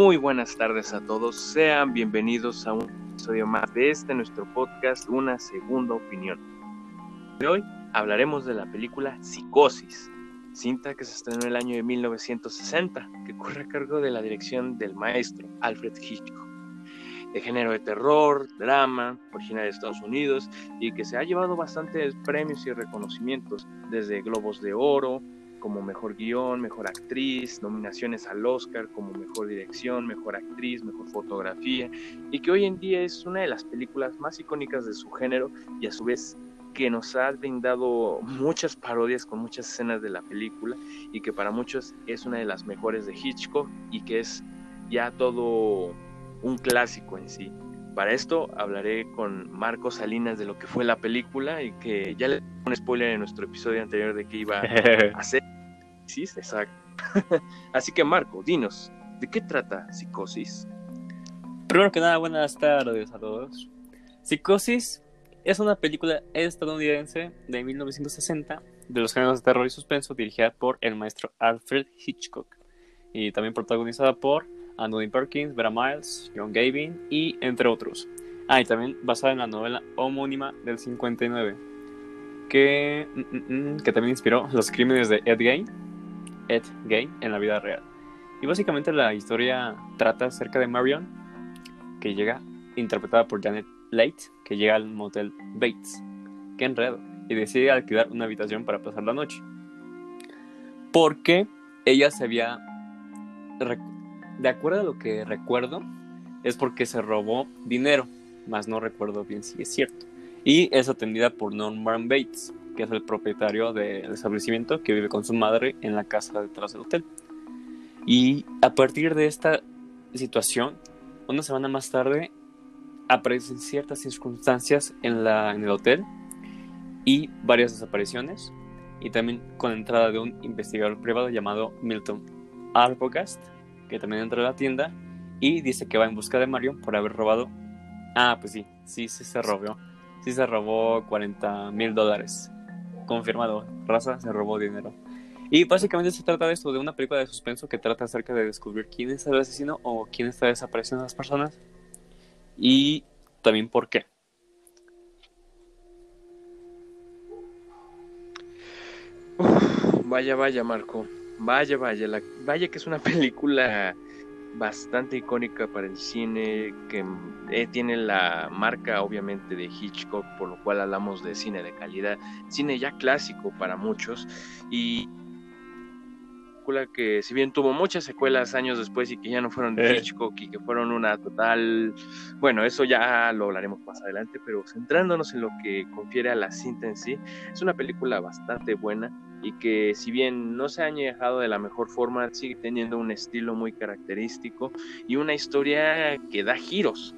Muy buenas tardes a todos, sean bienvenidos a un episodio más de este nuestro podcast, Una Segunda Opinión. Hoy hablaremos de la película Psicosis, cinta que se estrenó en el año de 1960, que corre a cargo de la dirección del maestro Alfred Hitchcock. De género de terror, drama, original de Estados Unidos y que se ha llevado bastantes premios y reconocimientos, desde Globos de Oro, como mejor guion, mejor actriz, nominaciones al Oscar como mejor dirección, mejor actriz, mejor fotografía, y que hoy en día es una de las películas más icónicas de su género y a su vez que nos ha brindado muchas parodias con muchas escenas de la película y que para muchos es una de las mejores de Hitchcock y que es ya todo un clásico en sí. Para esto hablaré con Marco Salinas de lo que fue la película y que ya le un spoiler en nuestro episodio anterior de que iba a hacer. Exacto. Así que Marco, dinos, ¿de qué trata Psicosis? Primero que nada, buenas tardes a todos. Psicosis es una película estadounidense de 1960 de los géneros de terror y suspenso dirigida por el maestro Alfred Hitchcock y también protagonizada por Anthony Perkins, Vera Miles, John Gavin y entre otros. Ah, y también basada en la novela homónima del 59, que, mm, mm, mm, que también inspiró los crímenes de Ed Gein, Ed Gein en la vida real. Y básicamente la historia trata acerca de Marion, que llega, interpretada por Janet Late, que llega al motel Bates, que enredo, y decide alquilar una habitación para pasar la noche. Porque ella se había de acuerdo a lo que recuerdo, es porque se robó dinero, más no recuerdo bien si es cierto. Y es atendida por Norman Bates, que es el propietario del establecimiento que vive con su madre en la casa detrás del hotel. Y a partir de esta situación, una semana más tarde, aparecen ciertas circunstancias en, la, en el hotel y varias desapariciones. Y también con la entrada de un investigador privado llamado Milton Arbogast, que también entra a la tienda y dice que va en busca de Mario por haber robado. Ah, pues sí, sí, sí se robó. Sí se robó 40 mil dólares. Confirmado, raza se robó dinero. Y básicamente se trata de esto, de una película de suspenso que trata acerca de descubrir quién es el asesino o quién está desapareciendo a las personas. Y también por qué. vaya, vaya, Marco. Vaya, vaya, vaya que es una película bastante icónica para el cine, que eh, tiene la marca obviamente de Hitchcock, por lo cual hablamos de cine de calidad, cine ya clásico para muchos, y que si bien tuvo muchas secuelas años después y que ya no fueron de eh. Hitchcock y que fueron una total, bueno, eso ya lo hablaremos más adelante, pero centrándonos en lo que confiere a la cinta en sí, es una película bastante buena y que si bien no se ha añejado de la mejor forma, sigue teniendo un estilo muy característico y una historia que da giros.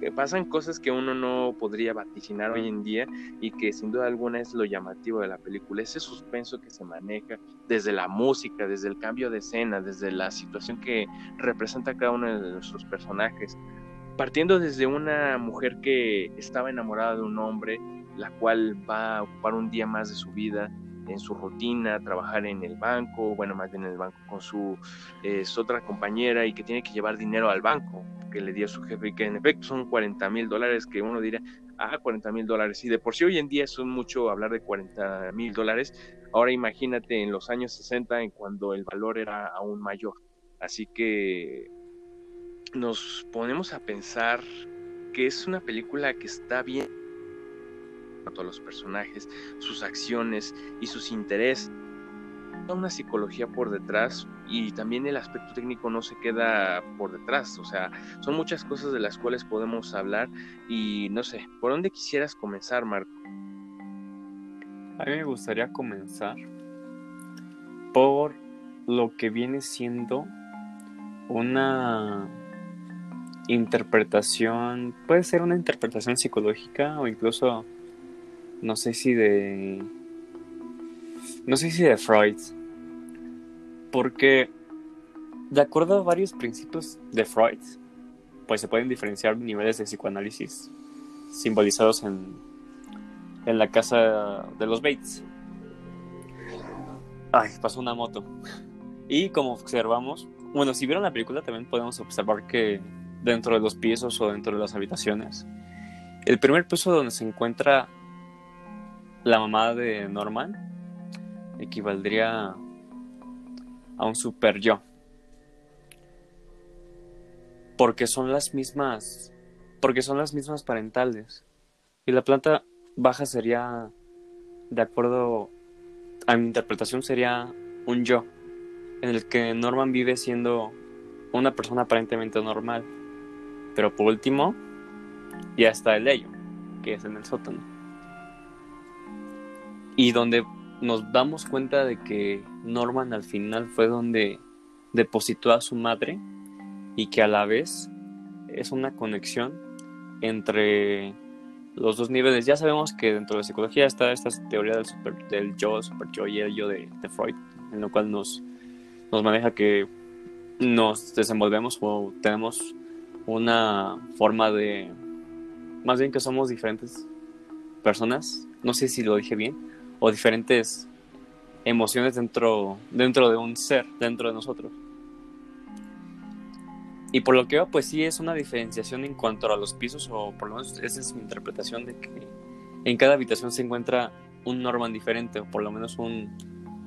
Que pasan cosas que uno no podría vaticinar hoy en día y que sin duda alguna es lo llamativo de la película, ese suspenso que se maneja desde la música, desde el cambio de escena, desde la situación que representa cada uno de nuestros personajes, partiendo desde una mujer que estaba enamorada de un hombre, la cual va a ocupar un día más de su vida en su rutina, trabajar en el banco, bueno, más bien en el banco con su otra compañera y que tiene que llevar dinero al banco que le dio su jefe y que en efecto son 40 mil dólares que uno diría, ah, 40 mil dólares. Y de por sí hoy en día son mucho hablar de 40 mil dólares. Ahora imagínate en los años 60 en cuando el valor era aún mayor. Así que nos ponemos a pensar que es una película que está bien a todos los personajes, sus acciones y sus intereses. Una psicología por detrás y también el aspecto técnico no se queda por detrás. O sea, son muchas cosas de las cuales podemos hablar y no sé, ¿por dónde quisieras comenzar, Marco? A mí me gustaría comenzar por lo que viene siendo una interpretación, puede ser una interpretación psicológica o incluso no sé si de no sé si de Freud porque de acuerdo a varios principios de Freud pues se pueden diferenciar niveles de psicoanálisis simbolizados en en la casa de los Bates. Ay pasó una moto. Y como observamos bueno, si vieron la película también podemos observar que dentro de los pisos o dentro de las habitaciones, el primer piso donde se encuentra la mamá de Norman equivaldría a un super yo. Porque son las mismas, porque son las mismas parentales. Y la planta baja sería, de acuerdo a mi interpretación, sería un yo, en el que Norman vive siendo una persona aparentemente normal. Pero por último, ya está el ello, que es en el sótano. Y donde nos damos cuenta de que Norman al final fue donde depositó a su madre y que a la vez es una conexión entre los dos niveles. Ya sabemos que dentro de la psicología está esta teoría del, super, del yo, super yo y el yo de, Freud, en lo cual nos, nos maneja que nos desenvolvemos o tenemos una forma de... Más bien que somos diferentes personas, no sé si lo dije bien, o diferentes emociones dentro, dentro de un ser, dentro de nosotros. Y por lo que veo, pues sí es una diferenciación en cuanto a los pisos, o por lo menos esa es mi interpretación de que en cada habitación se encuentra un Norman diferente, o por lo menos un,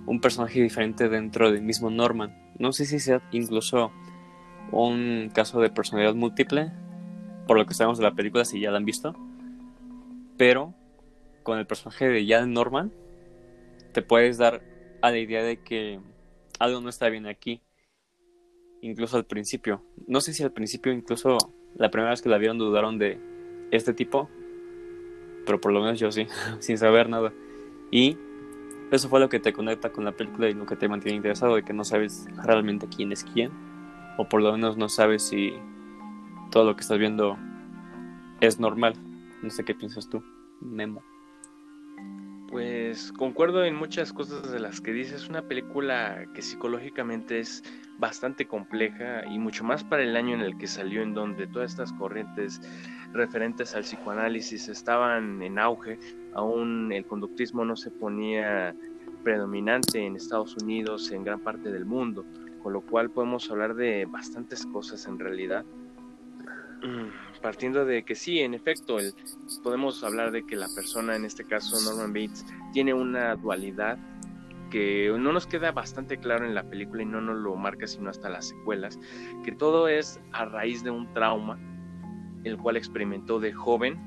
un personaje diferente dentro del mismo Norman. No sé si sea incluso un caso de personalidad múltiple, por lo que sabemos de la película, si ya la han visto, pero con el personaje de Jan Norman, te puedes dar a la idea de que algo no está bien aquí. Incluso al principio. No sé si al principio, incluso la primera vez que la vieron, dudaron de este tipo. Pero por lo menos yo sí, sin saber nada. Y eso fue lo que te conecta con la película y lo que te mantiene interesado, de que no sabes realmente quién es quién. O por lo menos no sabes si todo lo que estás viendo es normal. No sé qué piensas tú, Memo. Pues concuerdo en muchas cosas de las que dices. Es una película que psicológicamente es bastante compleja y mucho más para el año en el que salió, en donde todas estas corrientes referentes al psicoanálisis estaban en auge. Aún el conductismo no se ponía predominante en Estados Unidos, en gran parte del mundo, con lo cual podemos hablar de bastantes cosas en realidad. Mm, partiendo de que sí, en efecto, el, podemos hablar de que la persona, en este caso Norman Bates, tiene una dualidad que no nos queda bastante claro en la película y no nos lo marca sino hasta las secuelas, que todo es a raíz de un trauma, el cual experimentó de joven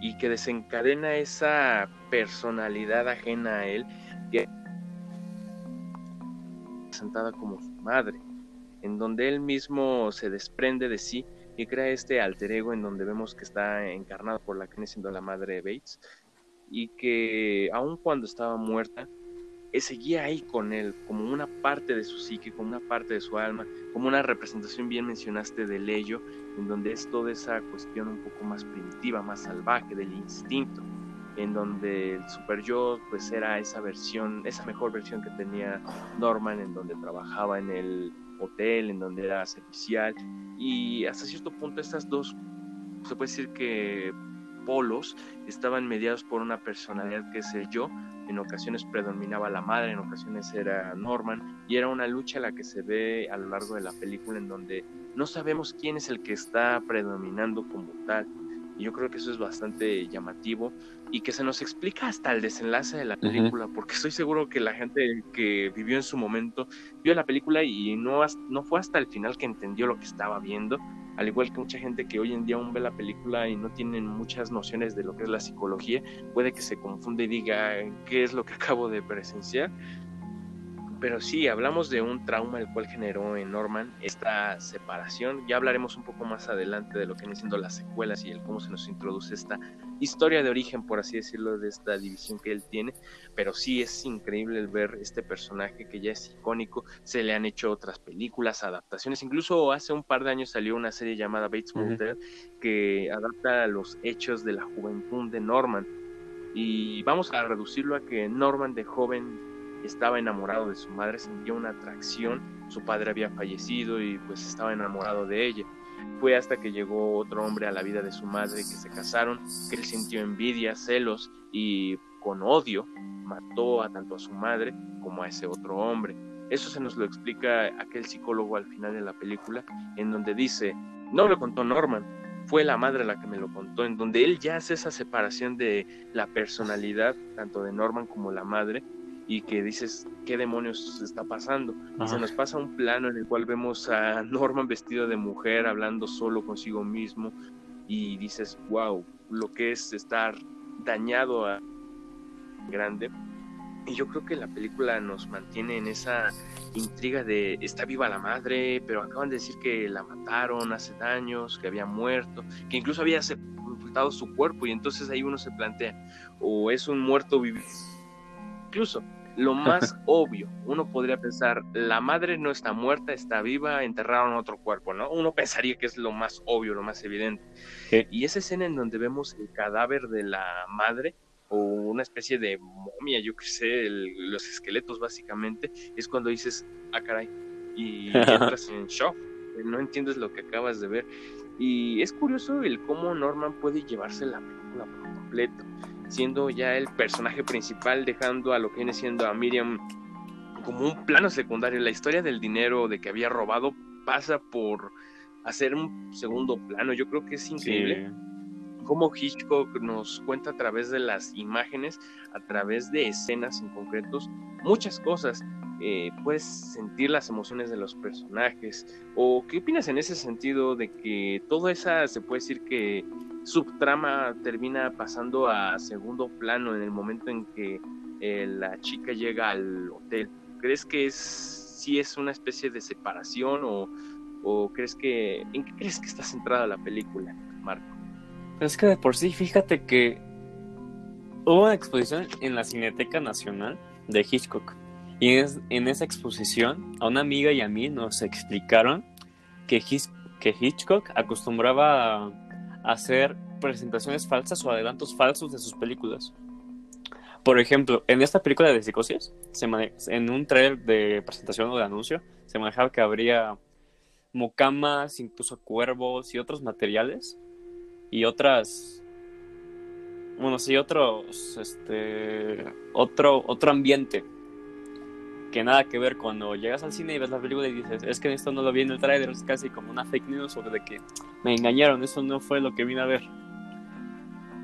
y que desencadena esa personalidad ajena a él, que presentada como su madre, en donde él mismo se desprende de sí y crea este alter ego en donde vemos que está encarnado por la que viene siendo la madre de Bates y que aun cuando estaba muerta, eh, seguía ahí con él, como una parte de su psique, como una parte de su alma, como una representación, bien mencionaste, del ello, en donde es toda esa cuestión un poco más primitiva, más salvaje, del instinto, en donde el super yo, pues era esa versión, esa mejor versión que tenía Norman, en donde trabajaba en el hotel, en donde era servicial, y hasta cierto punto estas dos, se puede decir que polos estaban mediados por una personalidad que es el yo, en ocasiones predominaba la madre, en ocasiones era Norman, y era una lucha la que se ve a lo largo de la película en donde no sabemos quién es el que está predominando como tal. Y yo creo que eso es bastante llamativo y que se nos explica hasta el desenlace de la película, porque estoy seguro que la gente que vivió en su momento vio la película y no, no fue hasta el final que entendió lo que estaba viendo, al igual que mucha gente que hoy en día aún ve la película y no tienen muchas nociones de lo que es la psicología, puede que se confunde y diga qué es lo que acabo de presenciar, pero sí, hablamos de un trauma el cual generó en Norman esta separación. Ya hablaremos un poco más adelante de lo que vienen siendo las secuelas y el cómo se nos introduce esta historia de origen, por así decirlo, de esta división que él tiene. Pero sí es increíble el ver este personaje que ya es icónico. Se le han hecho otras películas, adaptaciones. Incluso hace un par de años salió una serie llamada Bates Motel que adapta los hechos de la juventud de Norman. Y vamos a reducirlo a que Norman de joven estaba enamorado de su madre, sentía una atracción, su padre había fallecido y pues estaba enamorado de ella. Fue hasta que llegó otro hombre a la vida de su madre, que se casaron, que él sintió envidia, celos y con odio mató a tanto a su madre como a ese otro hombre. Eso se nos lo explica aquel psicólogo al final de la película, en donde dice, no lo contó Norman, fue la madre la que me lo contó, en donde él ya hace esa separación de la personalidad, tanto de Norman como la madre, y que dices, ¿qué demonios está pasando? Y se nos pasa un plano en el cual vemos a Norman vestido de mujer, hablando solo consigo mismo, y dices, wow, lo que es estar dañado a grande. Y yo creo que la película nos mantiene en esa intriga de está viva la madre, pero acaban de decir que la mataron hace años, que había muerto, que incluso había sepultado su cuerpo y entonces ahí uno se plantea, o es un muerto vivido. Incluso lo más obvio. Uno podría pensar, la madre no está muerta, está viva, enterraron otro cuerpo, ¿no? Uno pensaría que es lo más obvio, lo más evidente. Y esa escena en donde vemos el cadáver de la madre, o una especie de momia, yo qué sé, los esqueletos básicamente, es cuando dices, ah, caray, y entras en shock, no entiendes lo que acabas de ver. Y es curioso el cómo Norman puede llevarse la película por completo siendo ya el personaje principal, dejando a lo que viene siendo a Miriam como un plano secundario. La historia del dinero de que había robado pasa por hacer un segundo plano. Yo creo que es increíble. Cómo Hitchcock nos cuenta a través de las imágenes, a través de escenas en concretos, muchas cosas. Eh, puedes sentir las emociones de los personajes. ¿O qué opinas en ese sentido de que toda esa, se puede decir que subtrama termina pasando a segundo plano en el momento en que eh, la chica llega al hotel. ¿Crees que es si es una especie de separación o, crees que en qué crees que está centrada la película, Marco? Es que de por sí, fíjate que hubo una exposición en la Cineteca Nacional de Hitchcock y en, esa exposición a una amiga y a mí nos explicaron que, que Hitchcock acostumbraba a hacer presentaciones falsas o adelantos falsos de sus películas. Por ejemplo, en esta película de Psicosis, se en un trailer de presentación o de anuncio, se manejaba que habría mocamas, incluso cuervos y otros materiales y otras bueno, sí, otros este otro otro ambiente que nada que ver cuando llegas al cine y ves la película y dices, es que esto no lo vi en el trailer, es casi como una fake news o de que me engañaron, eso no fue lo que vine a ver.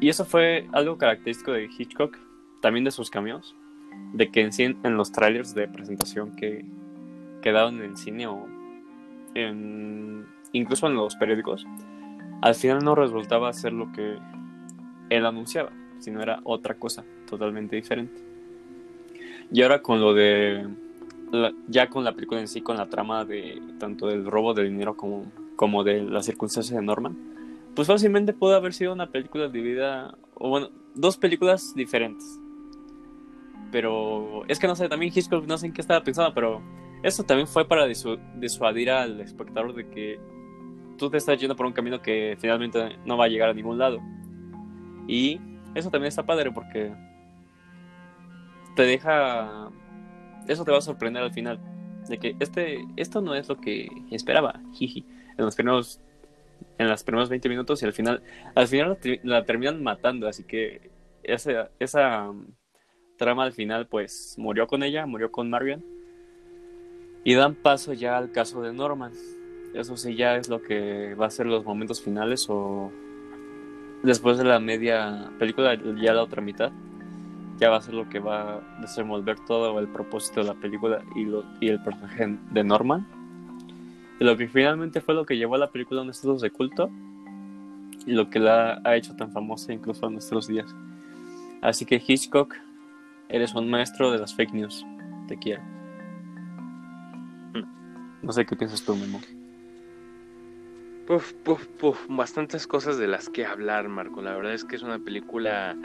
Y eso fue algo característico de Hitchcock, también de sus cambios, de que en, en los trailers de presentación que quedaron en el cine o en, incluso en los periódicos, al final no resultaba ser lo que él anunciaba, sino era otra cosa totalmente diferente. Y ahora con lo de. ya con la película en sí, con la trama de tanto del robo de dinero como, como de las circunstancias de Norman, pues fácilmente puede haber sido una película dividida. O bueno, dos películas diferentes. Pero es que no sé, también Hitchcock no sé en qué estaba pensando, pero eso también fue para disuadir al espectador de que tú te estás yendo por un camino que finalmente no va a llegar a ningún lado. Y eso también está padre porque te deja. Eso te va a sorprender al final. De que este, esto no es lo que esperaba. En los primeros. En los primeros 20 minutos y al final. Al final la, terminan matando. Así que esa, esa um, trama al final, pues murió con ella, murió con Marion. Y dan paso ya al caso de Norman. Eso sí, ya es lo que va a ser los momentos finales o después de la media película, ya la otra mitad ya va a ser lo que va a desenvolver todo el propósito de la película y, lo, y el personaje de Norman. Y lo que finalmente fue lo que llevó a la película a un estatus de culto y lo que la ha hecho tan famosa incluso en nuestros días. Así que Hitchcock, eres un maestro de las fake news. Te quiero. No sé qué piensas tú, Memo. Puf, puf, puf, bastantes cosas de las que hablar, Marco. La verdad es que es una película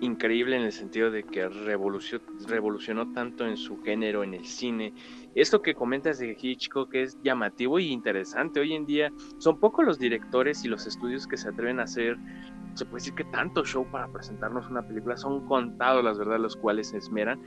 increíble en el sentido de que revolucionó, revolucionó tanto en su género, en el cine. Esto que comentas de Hitchcock es llamativo y interesante. Hoy en día son pocos los directores y los estudios que se atreven a hacer, se puede decir que tanto show para presentarnos una película, son contados las verdad los cuales se esmeran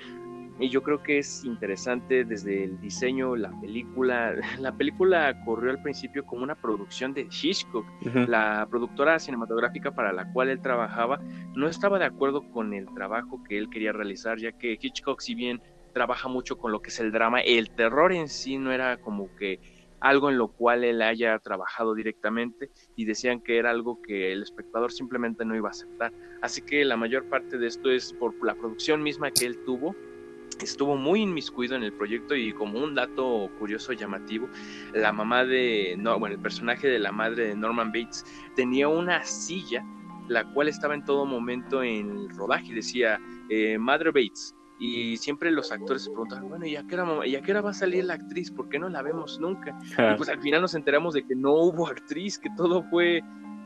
y yo creo que es interesante desde el diseño, la película. La película corrió al principio como una producción de Hitchcock. La productora cinematográfica para la cual él trabajaba no estaba de acuerdo con el trabajo que él quería realizar, ya que Hitchcock, si bien trabaja mucho con lo que es el drama. El terror en sí no era como que algo en lo cual él haya trabajado directamente y decían que era algo que el espectador simplemente no iba a aceptar. Así que la mayor parte de esto es por la producción misma que él tuvo. Estuvo muy inmiscuido en el proyecto y como un dato curioso llamativo, la mamá de, no, bueno, el personaje de la madre de Norman Bates tenía una silla la cual estaba en todo momento en el rodaje, decía eh, Madre Bates, y siempre los actores se preguntaban, bueno, ¿y a, qué hora, ¿y a qué hora va a salir la actriz? ¿Por qué no la vemos nunca? Y pues al final nos enteramos de que no hubo actriz, que todo fue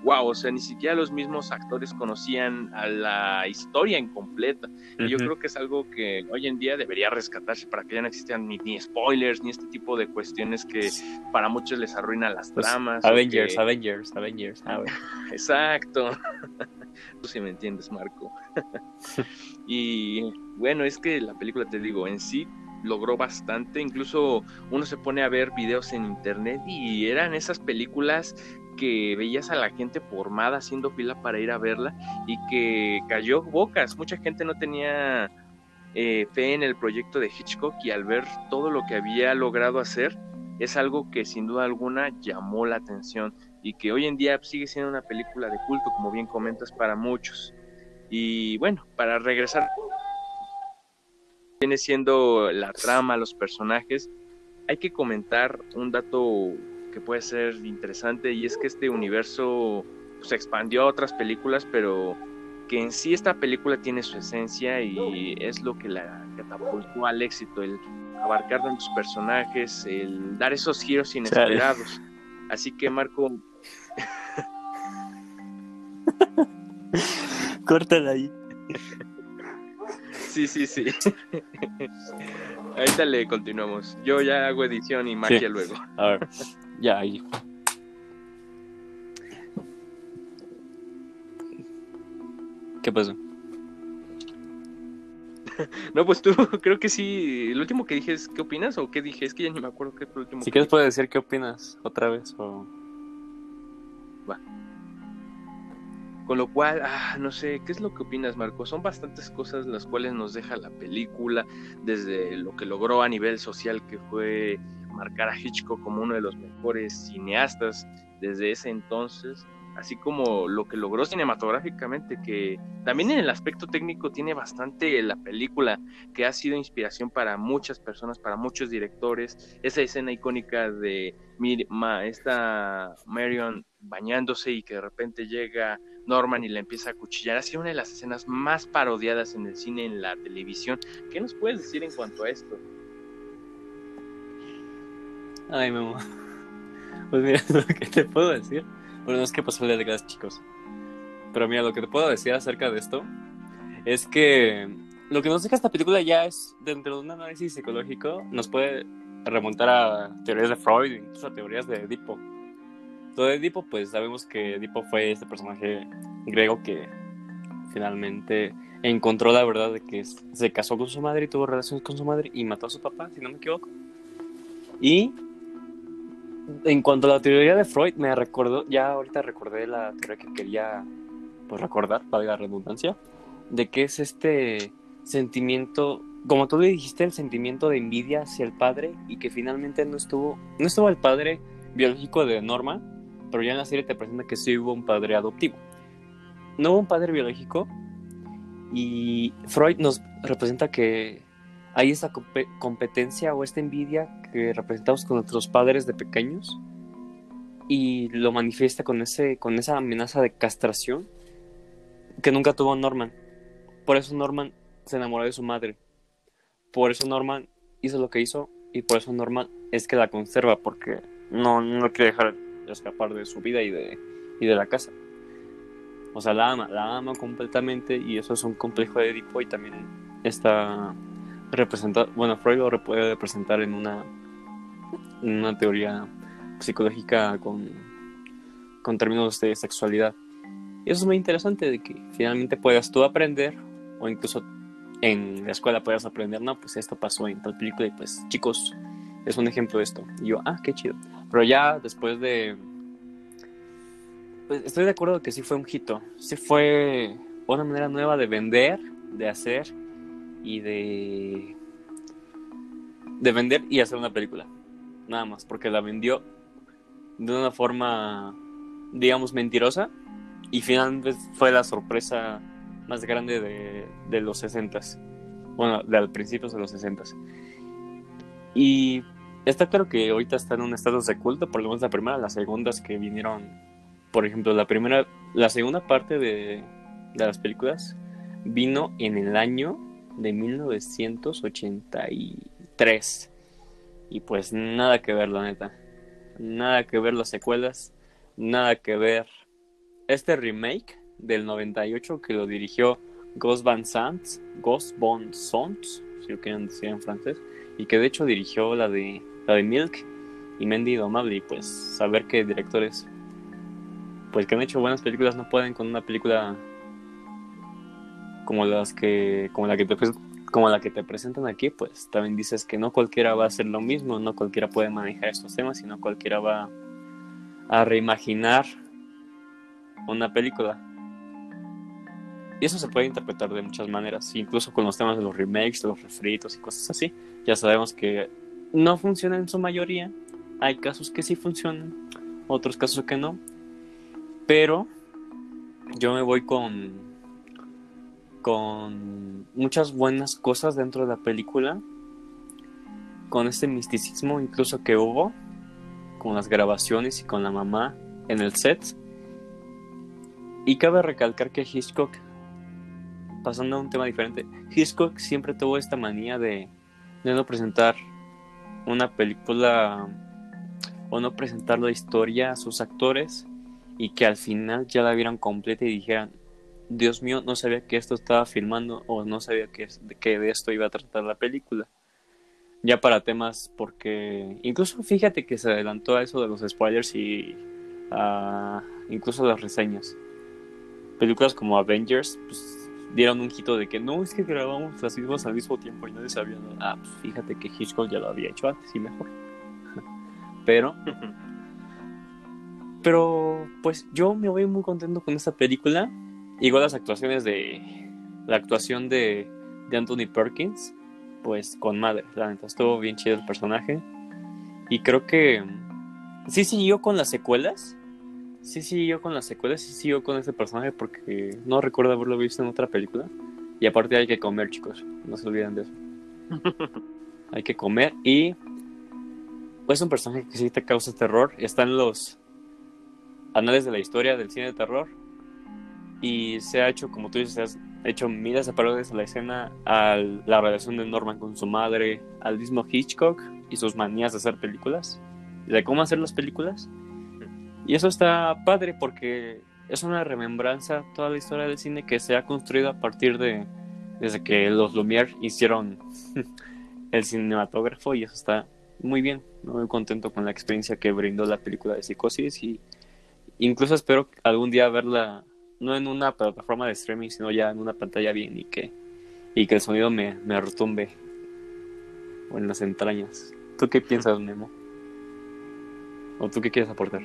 wow, o sea, ni siquiera los mismos actores conocían a la historia incompleta. Y yo creo que es algo que hoy en día debería rescatarse para que ya no existan ni, spoilers, ni este tipo de cuestiones que para muchos les arruinan las pues, tramas. Avengers, Avengers, Avengers, Exacto. Tú sí me entiendes, Marco. y bueno, es que la película, te digo, en sí logró bastante, incluso uno se pone a ver videos en internet y eran esas películas que veías a la gente formada haciendo fila para ir a verla y que cayó bocas, mucha gente no tenía eh, fe en el proyecto de Hitchcock y al ver todo lo que había logrado hacer es algo que sin duda alguna llamó la atención y que hoy en día sigue siendo una película de culto, como bien comentas, para muchos. Y bueno, para regresar, viene siendo la trama, los personajes, hay que comentar un dato que puede ser interesante y es que este universo se pues, expandió a otras películas, pero que en sí esta película tiene su esencia y es lo que la catapultó al éxito, el abarcar tantos personajes, el dar esos giros inesperados. Así que Marco, Córtala ahí. Sí, sí, sí. Ahorita le continuamos. Yo ya hago edición y magia luego. A ver, ya ahí. ¿Qué pasó? No, pues tú creo que sí. El último que dije es ¿qué opinas? ¿O qué dije? Es que ya ni me acuerdo qué fue el último. Si quieres puedes decir qué opinas otra vez o... Con lo cual, ah, no sé, ¿qué es lo que opinas, Marco? Son bastantes cosas las cuales nos deja la película, desde lo que logró a nivel social, que fue marcar a Hitchcock como uno de los mejores cineastas desde ese entonces, así como lo que logró cinematográficamente, que también en el aspecto técnico tiene bastante la película, que ha sido inspiración para muchas personas, para muchos directores. Esa escena icónica de esta Marion bañándose y que de repente llega Norman y le empieza a cuchillar, ha sido una de las escenas más parodiadas en el cine, en la televisión. ¿Qué nos puedes decir en cuanto a esto? Ay, Memo. Pues mira, lo que te puedo decir bueno, no es que pasó de gas, chicos. Pero mira, lo que te puedo decir acerca de esto es que lo que nos deja esta película ya es, dentro de un análisis psicológico, nos puede remontar a teorías de Freud, incluso a teorías de Edipo. Todo de Edipo, pues sabemos que Edipo fue este personaje griego que finalmente encontró la verdad de que se casó con su madre y tuvo relaciones con su madre y mató a su papá, si no me equivoco. Y en cuanto a la teoría de Freud, me recordó, ya ahorita recordé la teoría que quería pues, recordar, valga la redundancia, de que es este sentimiento, como tú le dijiste, el sentimiento de envidia hacia el padre y que finalmente no estuvo, no estuvo el padre biológico de Norma, pero ya en la serie te presenta que sí hubo un padre adoptivo. No hubo un padre biológico y Freud nos representa que hay esa competencia o esta envidia que representamos con nuestros padres de pequeños y lo manifiesta con, ese, con esa amenaza de castración que nunca tuvo Norman. Por eso Norman se enamoró de su madre. Por eso Norman hizo lo que hizo y por eso Norman es que la conserva porque no, no quiere dejar escapar de su vida y de, y de la casa. O sea, la ama, la ama completamente y eso es un complejo de Edipo y también está representar, bueno, Freud lo puede representar en una, una teoría psicológica con, con términos de sexualidad. Y eso es muy interesante, de que finalmente puedas tú aprender, o incluso en la escuela puedas aprender, no, pues esto pasó en tal película, y pues chicos, es un ejemplo de esto. Y yo, ah, qué chido. Pero ya después de... Pues estoy de acuerdo que sí fue un hito, sí fue una manera nueva de vender, de hacer y de de vender y hacer una película. Nada más, porque la vendió de una forma, digamos, mentirosa y finalmente fue la sorpresa más grande de, de los 60 Bueno, de principios de los 60 Y está claro que ahorita está en un estado de culto, por lo menos la primera, las segundas que vinieron, por ejemplo, la primera, la segunda parte de, de las películas vino en el año de 1983. Y pues nada que ver, la neta. Nada que ver las secuelas. Nada que ver este remake del 98 que lo dirigió Ghost Van Sant, Ghost Van Sant, si lo quieren decir en francés, y que de hecho dirigió la de la de Milk y Mendy Domable y pues saber que directores pues que han hecho buenas películas no pueden con una película como las que como la que te como la que te presentan aquí, pues también dices que no cualquiera va a hacer lo mismo, no cualquiera puede manejar estos temas, sino cualquiera va a reimaginar una película. Y eso se puede interpretar de muchas maneras, incluso con los temas de los remakes, los refritos y cosas así. Ya sabemos que no funciona en su mayoría. Hay casos que sí funcionan, otros casos que no. Pero yo me voy con con muchas buenas cosas dentro de la película, con este misticismo incluso que hubo, con las grabaciones y con la mamá en el set. Y cabe recalcar que Hitchcock, pasando a un tema diferente, Hitchcock siempre tuvo esta manía de, de no presentar una película o no presentar la historia a sus actores y que al final ya la vieran completa y dijeran, Dios mío, no sabía que esto estaba filmando o no sabía que, que de esto iba a tratar la película. Ya para temas, porque incluso fíjate que se adelantó a eso de los spoilers y uh, incluso las reseñas. Películas como Avengers pues, dieron un hito de que no, es que grabamos las mismas al mismo tiempo y nadie sabía. Ah, pues fíjate que Hitchcock ya lo había hecho antes y mejor. pero, pero, pues yo me voy muy contento con esta película Igual las actuaciones de. La actuación de, de Anthony Perkins, pues con madre, la neta, estuvo bien chido el personaje. Y creo que. Sí siguió con las secuelas. Sí siguió con las secuelas, sí siguió con ese personaje porque no recuerdo haberlo visto en otra película. Y aparte hay que comer, chicos. No se olviden de eso. hay que comer y. Pues es un personaje que sí te causa terror. Está en los anales de la historia del cine de terror y se ha hecho, como tú dices, se ha hecho miles de parodias a la escena, a la relación de Norman con su madre, al mismo Hitchcock y sus manías de hacer películas, de cómo hacer las películas. Y eso está padre porque es una remembranza toda la historia del cine que se ha construido a partir de desde que los Lumière hicieron el cinematógrafo y eso está muy bien, muy contento con la experiencia que brindó la película de Psicosis y incluso espero algún día verla no en una plataforma de streaming, sino ya en una pantalla bien y que, y que el sonido me, me retumbe o en las entrañas. ¿Tú qué piensas, Nemo? ¿O tú qué quieres aportar?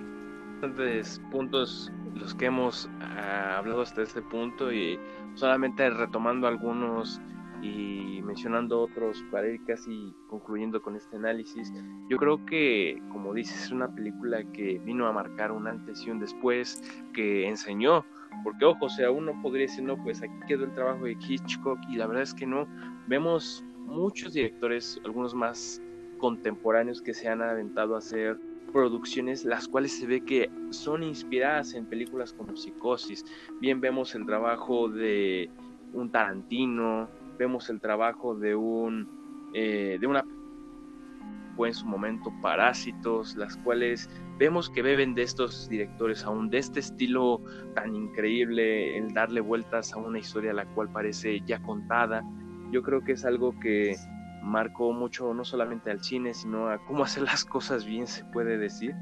Bastantes puntos los que hemos ah, hablado hasta este punto y solamente retomando algunos y mencionando otros para ir casi concluyendo con este análisis, yo creo que, como dices, es una película que vino a marcar un antes y un después, que enseñó porque, ojo, o sea, uno podría decir, no, pues aquí quedó el trabajo de Hitchcock y la verdad es que no. Vemos muchos directores, algunos más contemporáneos que se han aventado a hacer producciones las cuales se ve que son inspiradas en películas como Psicosis. Bien vemos el trabajo de un Tarantino, vemos el trabajo de un eh, de una fue en su momento Parásitos, las cuales vemos que beben de estos directores aún, de este estilo tan increíble, el darle vueltas a una historia la cual parece ya contada. Yo creo que es algo que marcó mucho no solamente al cine, sino a cómo hacer las cosas bien, se puede decir,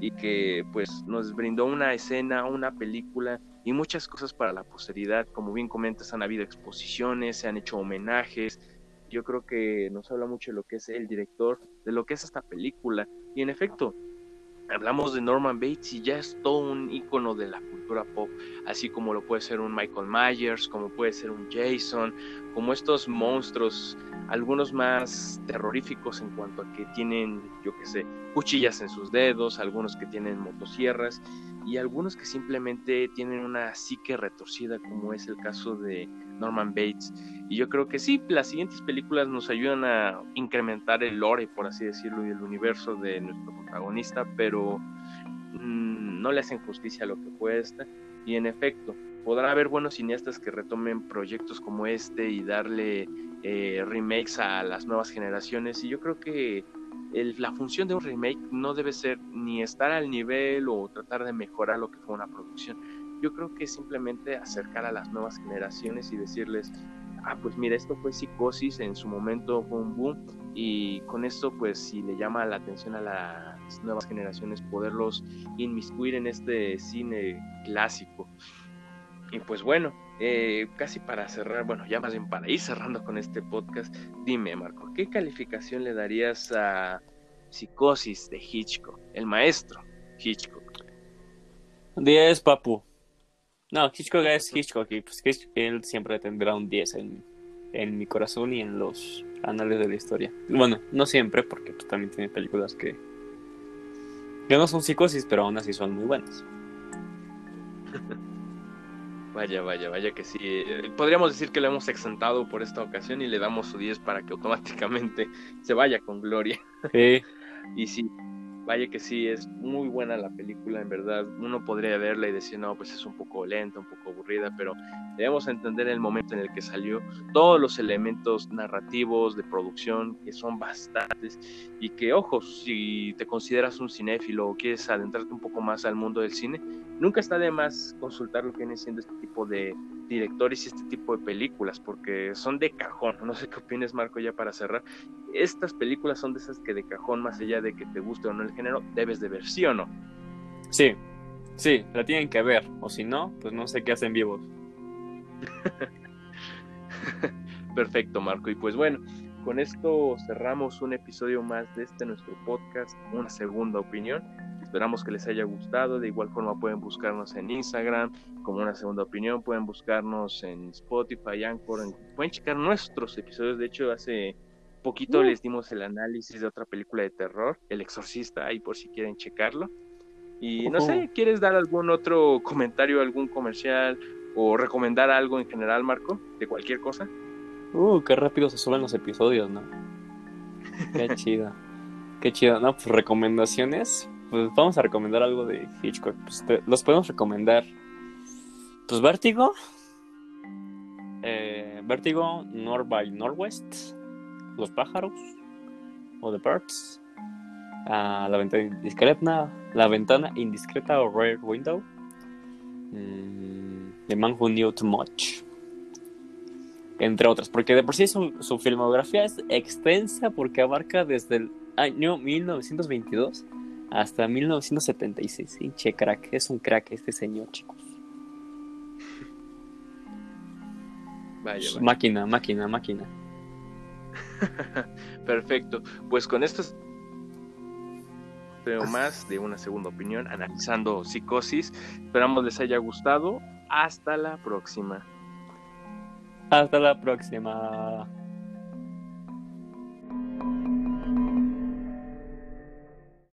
y que pues nos brindó una escena, una película y muchas cosas para la posteridad. Como bien comentas, han habido exposiciones, se han hecho homenajes, yo creo que nos habla mucho de lo que es el director, de lo que es esta película. Y en efecto, hablamos de Norman Bates y ya es todo un icono de la cultura pop, así como lo puede ser un Michael Myers, como puede ser un Jason, como estos monstruos, algunos más terroríficos en cuanto a que tienen, yo qué sé, cuchillas en sus dedos, algunos que tienen motosierras y algunos que simplemente tienen una psique retorcida, como es el caso de Norman Bates. Y yo creo que sí, las siguientes películas nos ayudan a incrementar el lore, por así decirlo, y el universo de nuestro protagonista, pero mmm, no le hacen justicia a lo que fue esta. Y en efecto, podrá haber buenos cineastas que retomen proyectos como este y darle eh, remakes a las nuevas generaciones. Y yo creo que la función de un remake no debe ser ni estar al nivel o tratar de mejorar lo que fue una producción. Yo creo que simplemente acercar a las nuevas generaciones y decirles, ah, pues mira, esto fue psicosis, en su momento fue un boom y con esto pues si le llama la atención a las nuevas generaciones poderlos inmiscuir en este cine clásico. Y pues bueno, eh, casi para cerrar, bueno, ya más bien para ir cerrando con este podcast, dime Marco, ¿qué calificación le darías a Psicosis de Hitchcock, el maestro Hitchcock? 10, papu. No, Hitchcock es Hitchcock y pues él siempre tendrá un 10 en, en, mi corazón y en los anales de la historia. Bueno, no siempre, porque pues, también tiene películas que, que no son psicosis, pero aún así son muy buenas. Vaya, vaya, vaya que sí. Eh, podríamos decir que lo hemos exentado por esta ocasión y le damos su 10 para que automáticamente se vaya con gloria. Sí. y sí, vaya que sí, es muy buena la película, en verdad. Uno podría verla y decir, no, pues es un poco lenta, un poco aburrida, pero debemos entender el momento en el que salió, todos los elementos narrativos de producción, que son bastantes, y que, ojo, si te consideras un cinéfilo o quieres adentrarte un poco más al mundo del cine, nunca está de más consultar lo que viene siendo este tipo de directores y este tipo de películas, porque son de cajón. No sé qué opines, Marco, ya para cerrar. Estas películas son de esas que de cajón, más allá de que te guste o no el género, debes de ver, ¿sí o no? Sí, sí, la tienen que ver, o si no, pues no sé qué hacen vivos. Perfecto, Marco. Y pues bueno, con esto cerramos un episodio más de este nuestro podcast, una segunda opinión. Esperamos que les haya gustado. De igual forma pueden buscarnos en Instagram como una segunda opinión. Pueden buscarnos en Spotify, Anchor. Pueden checar nuestros episodios. De hecho, hace poquito uh. les dimos el análisis de otra película de terror, El Exorcista, ahí por si quieren checarlo. Y no sé, ¿quieres dar algún otro comentario, algún comercial o recomendar algo en general, Marco? De cualquier cosa. Uh, qué rápido se suben los episodios, ¿no? Qué chido. Qué chido, ¿no? Pues recomendaciones pues vamos a recomendar algo de Hitchcock. Pues los podemos recomendar. Pues Vértigo. Eh, Vértigo, North by Northwest. Los pájaros. O The Birds. Ah, la ventana indiscreta. La ventana indiscreta o Rare Window. Mm, The Man Who Knew Too Much. Entre otras. Porque de por sí su, su filmografía es extensa porque abarca desde el año 1922 hasta 1976. Hinche crack, es un crack este señor, chicos. Vaya, vaya. Máquina, máquina, máquina. Perfecto. Pues con esto veo más de una segunda opinión analizando psicosis. Esperamos les haya gustado. Hasta la próxima. Hasta la próxima.